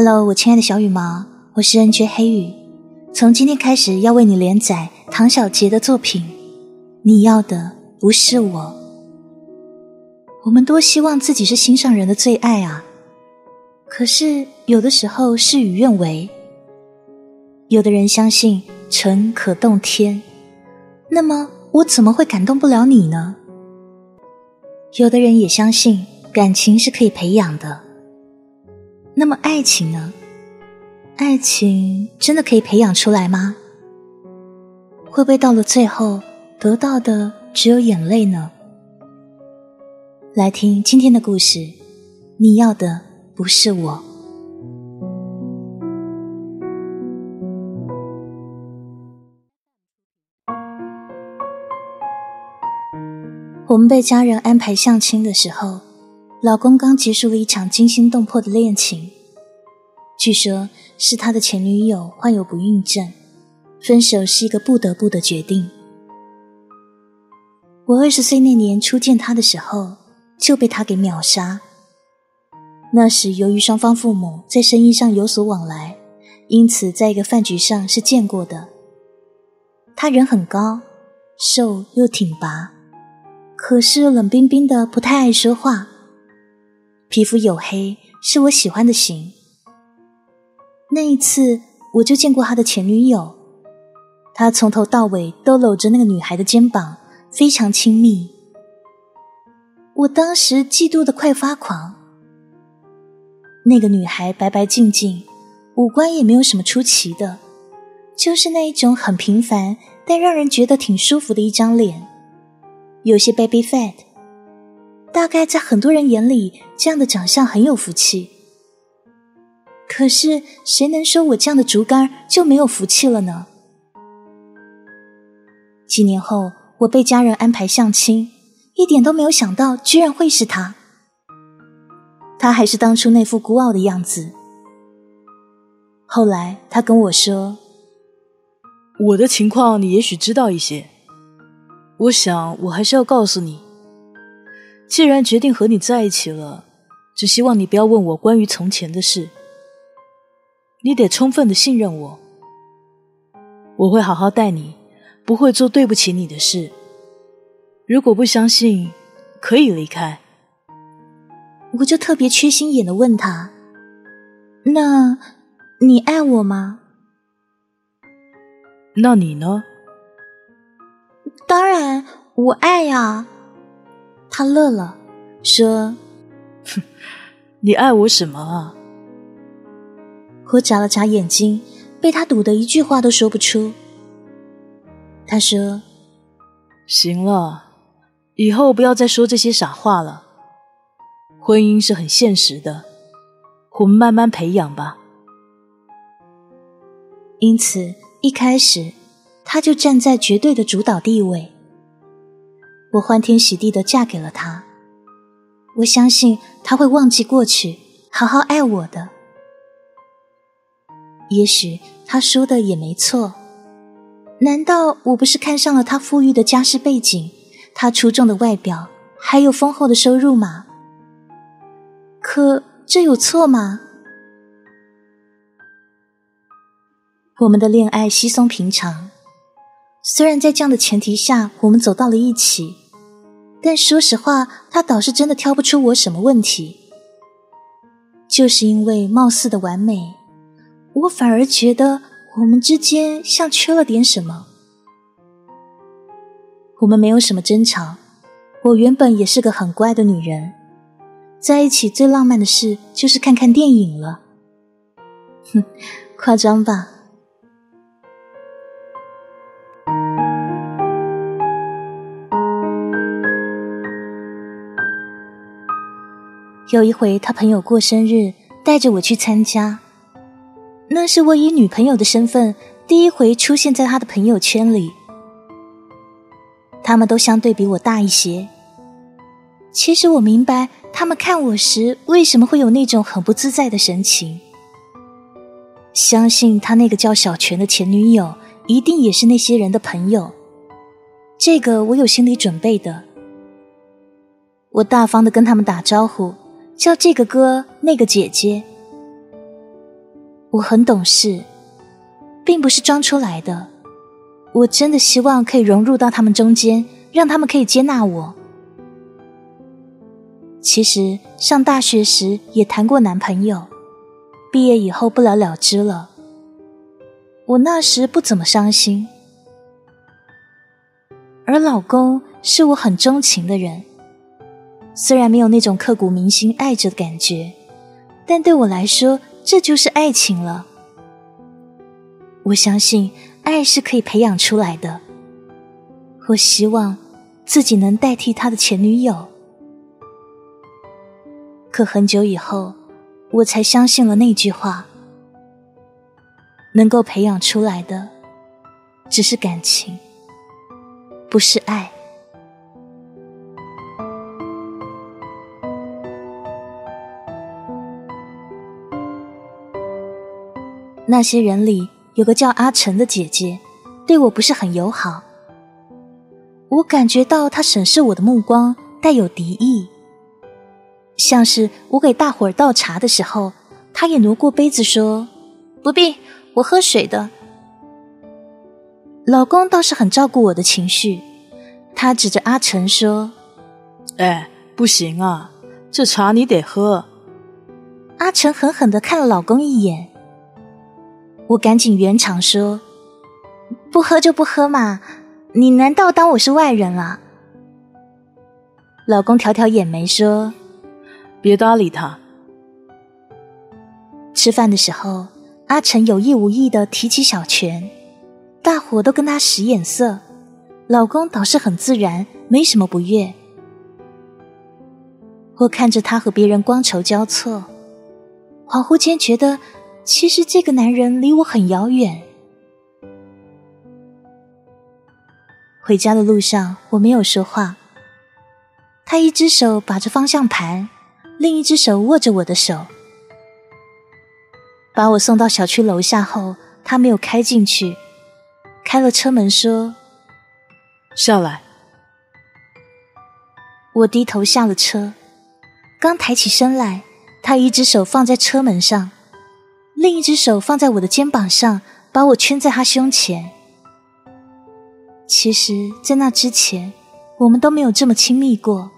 Hello，我亲爱的小羽毛，我是 N J 黑羽，从今天开始要为你连载唐小杰的作品。你要的不是我。我们多希望自己是心上人的最爱啊，可是有的时候事与愿违。有的人相信诚可动天，那么我怎么会感动不了你呢？有的人也相信感情是可以培养的。那么爱情呢？爱情真的可以培养出来吗？会不会到了最后得到的只有眼泪呢？来听今天的故事，你要的不是我。我们被家人安排相亲的时候。老公刚结束了一场惊心动魄的恋情，据说是他的前女友患有不孕症，分手是一个不得不的决定。我二十岁那年初见他的时候，就被他给秒杀。那时由于双方父母在生意上有所往来，因此在一个饭局上是见过的。他人很高，瘦又挺拔，可是冷冰冰的，不太爱说话。皮肤黝黑，是我喜欢的型。那一次，我就见过他的前女友，他从头到尾都搂着那个女孩的肩膀，非常亲密。我当时嫉妒的快发狂。那个女孩白白净净，五官也没有什么出奇的，就是那一种很平凡但让人觉得挺舒服的一张脸，有些 baby fat。大概在很多人眼里，这样的长相很有福气。可是谁能说我这样的竹竿就没有福气了呢？几年后，我被家人安排相亲，一点都没有想到，居然会是他。他还是当初那副孤傲的样子。后来他跟我说：“我的情况你也许知道一些，我想我还是要告诉你。”既然决定和你在一起了，只希望你不要问我关于从前的事。你得充分的信任我，我会好好待你，不会做对不起你的事。如果不相信，可以离开。我就特别缺心眼的问他：“那你爱我吗？”那你呢？当然，我爱呀。他乐了，说：“哼，你爱我什么啊？”我眨了眨眼睛，被他堵得一句话都说不出。他说：“行了，以后不要再说这些傻话了。婚姻是很现实的，我们慢慢培养吧。”因此，一开始他就站在绝对的主导地位。我欢天喜地的嫁给了他，我相信他会忘记过去，好好爱我的。也许他说的也没错，难道我不是看上了他富裕的家世背景，他出众的外表，还有丰厚的收入吗？可这有错吗？我们的恋爱稀松平常。虽然在这样的前提下，我们走到了一起，但说实话，他倒是真的挑不出我什么问题。就是因为貌似的完美，我反而觉得我们之间像缺了点什么。我们没有什么争吵，我原本也是个很乖的女人，在一起最浪漫的事就是看看电影了。哼，夸张吧。有一回，他朋友过生日，带着我去参加。那是我以女朋友的身份第一回出现在他的朋友圈里。他们都相对比我大一些。其实我明白，他们看我时为什么会有那种很不自在的神情。相信他那个叫小泉的前女友，一定也是那些人的朋友。这个我有心理准备的。我大方的跟他们打招呼。叫这个哥，那个姐姐。我很懂事，并不是装出来的。我真的希望可以融入到他们中间，让他们可以接纳我。其实上大学时也谈过男朋友，毕业以后不了了之了。我那时不怎么伤心，而老公是我很钟情的人。虽然没有那种刻骨铭心爱着的感觉，但对我来说，这就是爱情了。我相信爱是可以培养出来的。我希望自己能代替他的前女友。可很久以后，我才相信了那句话。能够培养出来的，只是感情，不是爱。那些人里有个叫阿晨的姐姐，对我不是很友好。我感觉到她审视我的目光带有敌意，像是我给大伙儿倒茶的时候，她也挪过杯子说：“不必。”我喝水的，老公倒是很照顾我的情绪。他指着阿晨说：“哎，不行啊，这茶你得喝。”阿晨狠狠的看了老公一眼。我赶紧圆场说：“不喝就不喝嘛，你难道当我是外人了？”老公挑挑眼眉说：“别搭理他。”吃饭的时候。阿成有意无意的提起小泉，大伙都跟他使眼色，老公倒是很自然，没什么不悦。我看着他和别人光筹交错，恍惚间觉得，其实这个男人离我很遥远。回家的路上，我没有说话。他一只手把着方向盘，另一只手握着我的手。把我送到小区楼下后，他没有开进去，开了车门说：“下来。”我低头下了车，刚抬起身来，他一只手放在车门上，另一只手放在我的肩膀上，把我圈在他胸前。其实，在那之前，我们都没有这么亲密过。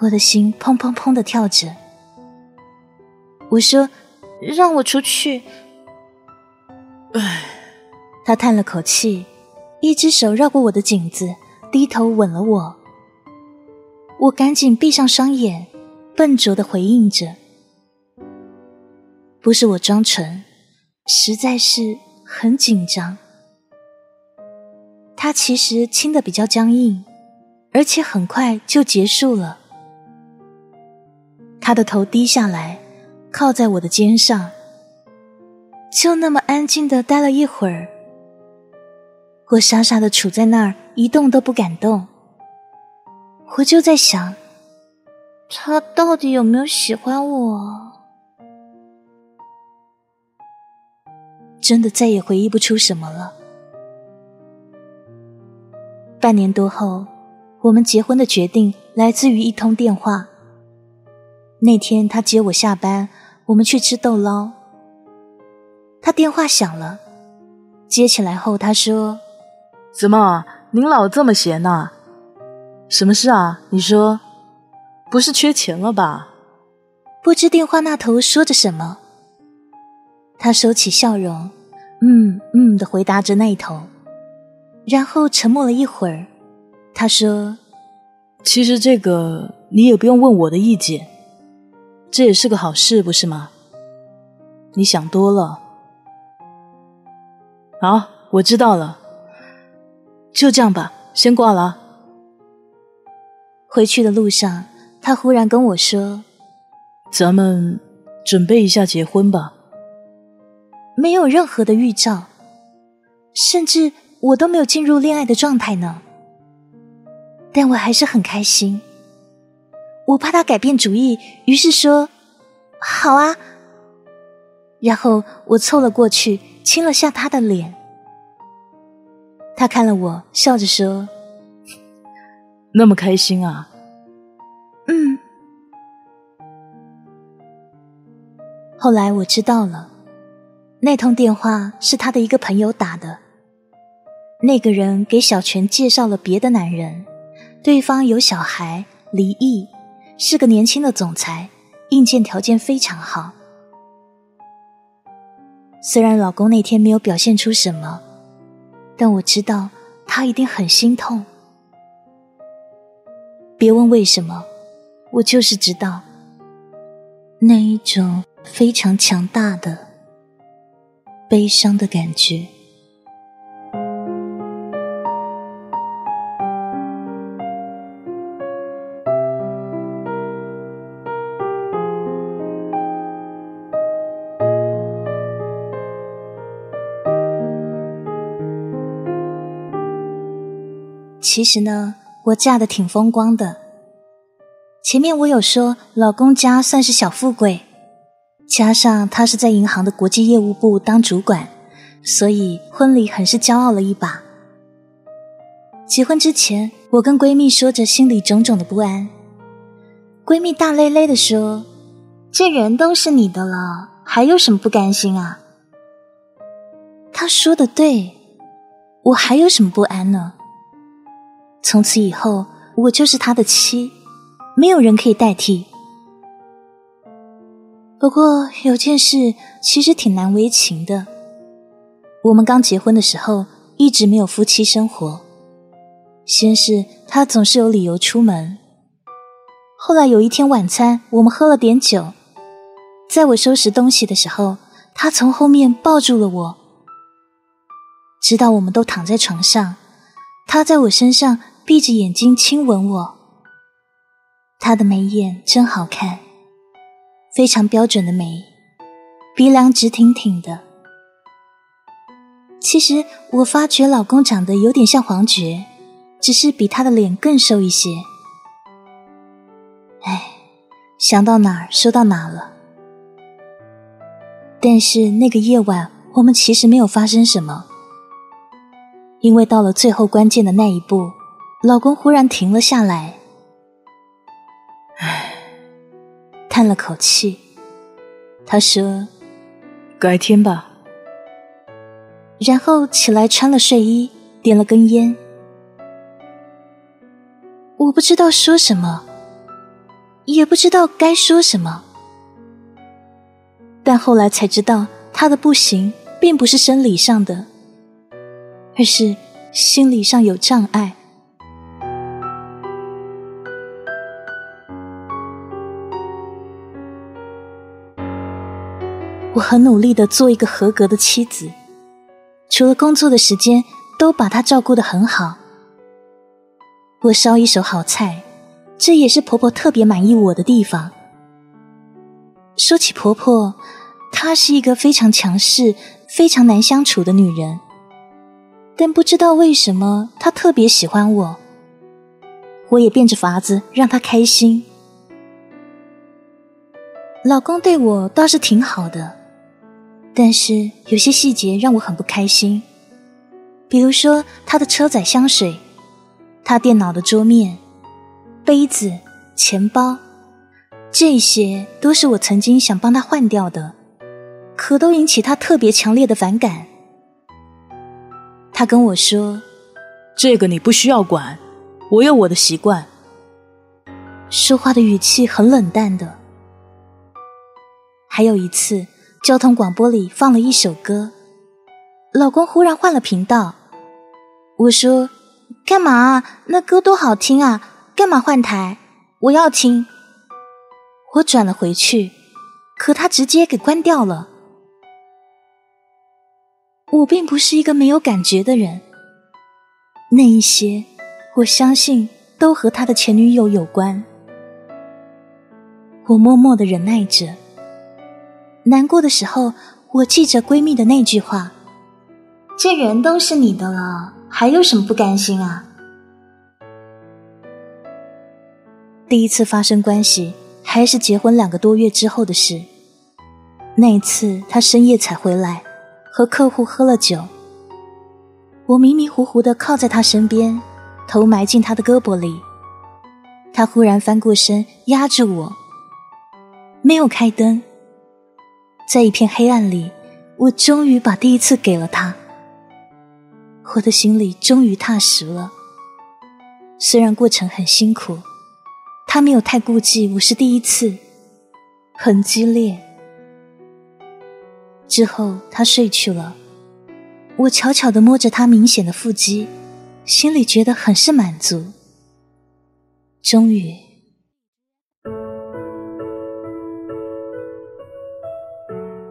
我的心砰砰砰的跳着。我说。让我出去。唉，他叹了口气，一只手绕过我的颈子，低头吻了我。我赶紧闭上双眼，笨拙的回应着。不是我装纯，实在是很紧张。他其实亲的比较僵硬，而且很快就结束了。他的头低下来。靠在我的肩上，就那么安静的待了一会儿。我傻傻的杵在那儿，一动都不敢动。我就在想，他到底有没有喜欢我？真的再也回忆不出什么了。半年多后，我们结婚的决定来自于一通电话。那天他接我下班。我们去吃豆捞，他电话响了，接起来后他说：“怎么您老这么闲呐？什么事啊？你说，不是缺钱了吧？”不知电话那头说着什么，他收起笑容，嗯嗯的回答着那一头，然后沉默了一会儿，他说：“其实这个你也不用问我的意见。”这也是个好事，不是吗？你想多了。好，我知道了。就这样吧，先挂了。回去的路上，他忽然跟我说：“咱们准备一下结婚吧。”没有任何的预兆，甚至我都没有进入恋爱的状态呢。但我还是很开心。我怕他改变主意，于是说：“好啊。”然后我凑了过去，亲了下他的脸。他看了我，笑着说：“那么开心啊？”嗯。后来我知道了，那通电话是他的一个朋友打的。那个人给小泉介绍了别的男人，对方有小孩，离异，是个年轻的总裁，硬件条件非常好。虽然老公那天没有表现出什么，但我知道他一定很心痛。别问为什么，我就是知道，那一种非常强大的悲伤的感觉。其实呢，我嫁的挺风光的。前面我有说，老公家算是小富贵，加上他是在银行的国际业务部当主管，所以婚礼很是骄傲了一把。结婚之前，我跟闺蜜说着心里种种的不安，闺蜜大咧咧的说：“这人都是你的了，还有什么不甘心啊？”她说的对，我还有什么不安呢？从此以后，我就是他的妻，没有人可以代替。不过有件事其实挺难为情的，我们刚结婚的时候一直没有夫妻生活。先是他总是有理由出门，后来有一天晚餐，我们喝了点酒，在我收拾东西的时候，他从后面抱住了我，直到我们都躺在床上，他在我身上。闭着眼睛亲吻我，他的眉眼真好看，非常标准的眉，鼻梁直挺挺的。其实我发觉老公长得有点像黄觉，只是比他的脸更瘦一些。哎，想到哪儿说到哪了。但是那个夜晚，我们其实没有发生什么，因为到了最后关键的那一步。老公忽然停了下来，唉，叹了口气。他说：“改天吧。”然后起来穿了睡衣，点了根烟。我不知道说什么，也不知道该说什么。但后来才知道，他的不行，并不是生理上的，而是心理上有障碍。我很努力的做一个合格的妻子，除了工作的时间，都把她照顾的很好。我烧一手好菜，这也是婆婆特别满意我的地方。说起婆婆，她是一个非常强势、非常难相处的女人，但不知道为什么她特别喜欢我，我也变着法子让她开心。老公对我倒是挺好的。但是有些细节让我很不开心，比如说他的车载香水，他电脑的桌面、杯子、钱包，这些都是我曾经想帮他换掉的，可都引起他特别强烈的反感。他跟我说：“这个你不需要管，我有我的习惯。”说话的语气很冷淡的。还有一次。交通广播里放了一首歌，老公忽然换了频道。我说：“干嘛？那歌多好听啊！干嘛换台？我要听。”我转了回去，可他直接给关掉了。我并不是一个没有感觉的人，那一些我相信都和他的前女友有关。我默默的忍耐着。难过的时候，我记着闺蜜的那句话：“这人都是你的了，还有什么不甘心啊？”第一次发生关系还是结婚两个多月之后的事。那一次，他深夜才回来，和客户喝了酒。我迷迷糊糊的靠在他身边，头埋进他的胳膊里。他忽然翻过身压着我，没有开灯。在一片黑暗里，我终于把第一次给了他。我的心里终于踏实了。虽然过程很辛苦，他没有太顾忌我是第一次，很激烈。之后他睡去了，我悄悄地摸着他明显的腹肌，心里觉得很是满足。终于，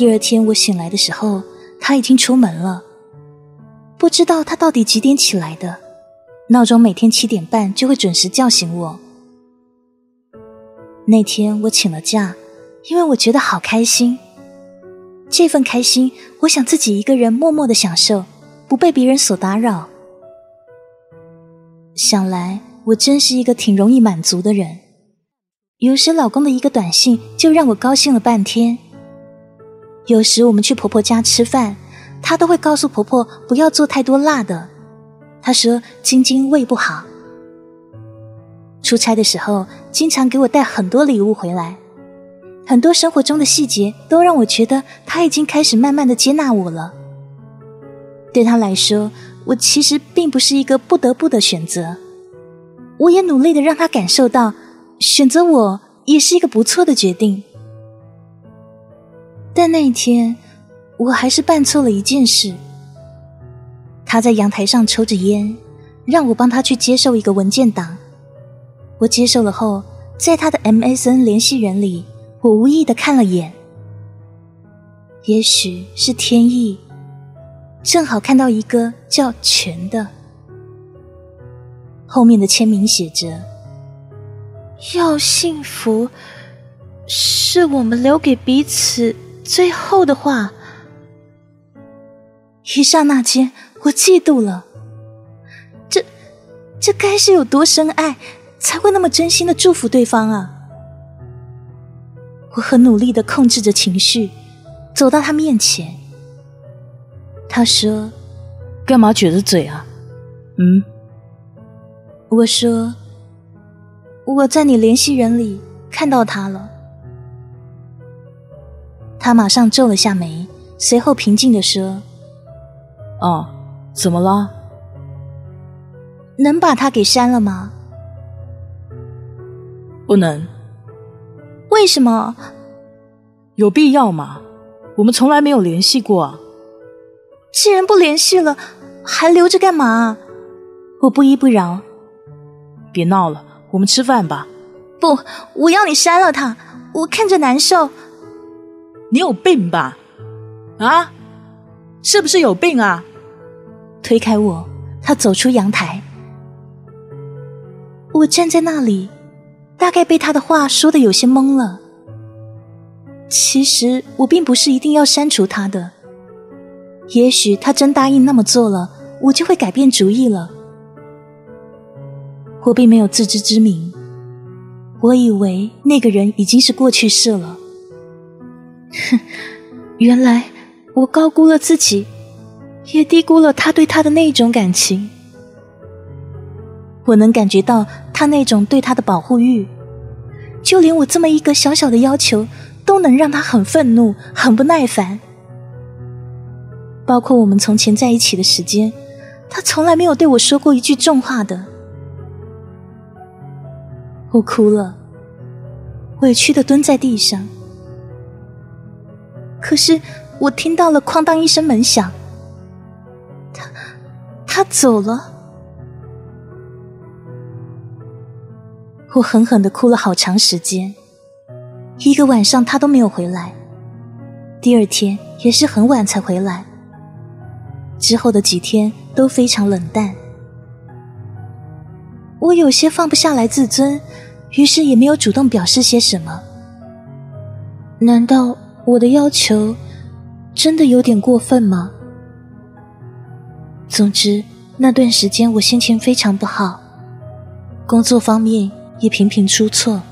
第二天我醒来的时候，他已经出门了。不知道他到底几点起来的，闹钟每天七点半就会准时叫醒我。那天我请了假，因为我觉得好开心。这份开心，我想自己一个人默默的享受，不被别人所打扰。想来我真是一个挺容易满足的人，有时老公的一个短信就让我高兴了半天。有时我们去婆婆家吃饭。她都会告诉婆婆不要做太多辣的，她说晶晶胃不好。出差的时候，经常给我带很多礼物回来，很多生活中的细节都让我觉得她已经开始慢慢的接纳我了。对她来说，我其实并不是一个不得不的选择，我也努力的让她感受到，选择我也是一个不错的决定。但那一天。我还是办错了一件事。他在阳台上抽着烟，让我帮他去接受一个文件档。我接受了后，在他的 MSN 联系人里，我无意的看了眼。也许是天意，正好看到一个叫全的，后面的签名写着：“要幸福，是我们留给彼此最后的话。”一刹那间，我嫉妒了。这，这该是有多深爱，才会那么真心的祝福对方啊！我很努力的控制着情绪，走到他面前。他说：“干嘛撅着嘴啊？”嗯。我说：“我在你联系人里看到他了。”他马上皱了下眉，随后平静的说。哦，怎么了？能把他给删了吗？不能。为什么？有必要吗？我们从来没有联系过。既然不联系了，还留着干嘛？我不依不饶。别闹了，我们吃饭吧。不，我要你删了他，我看着难受。你有病吧？啊？是不是有病啊？推开我，他走出阳台。我站在那里，大概被他的话说的有些懵了。其实我并不是一定要删除他的，也许他真答应那么做了，我就会改变主意了。我并没有自知之明，我以为那个人已经是过去式了。哼，原来我高估了自己。也低估了他对他的那一种感情，我能感觉到他那种对他的保护欲，就连我这么一个小小的要求，都能让他很愤怒、很不耐烦。包括我们从前在一起的时间，他从来没有对我说过一句重话的。我哭了，委屈的蹲在地上。可是我听到了哐当一声门响。他他走了，我狠狠的哭了好长时间，一个晚上他都没有回来，第二天也是很晚才回来，之后的几天都非常冷淡，我有些放不下来自尊，于是也没有主动表示些什么。难道我的要求真的有点过分吗？总之，那段时间我心情非常不好，工作方面也频频出错。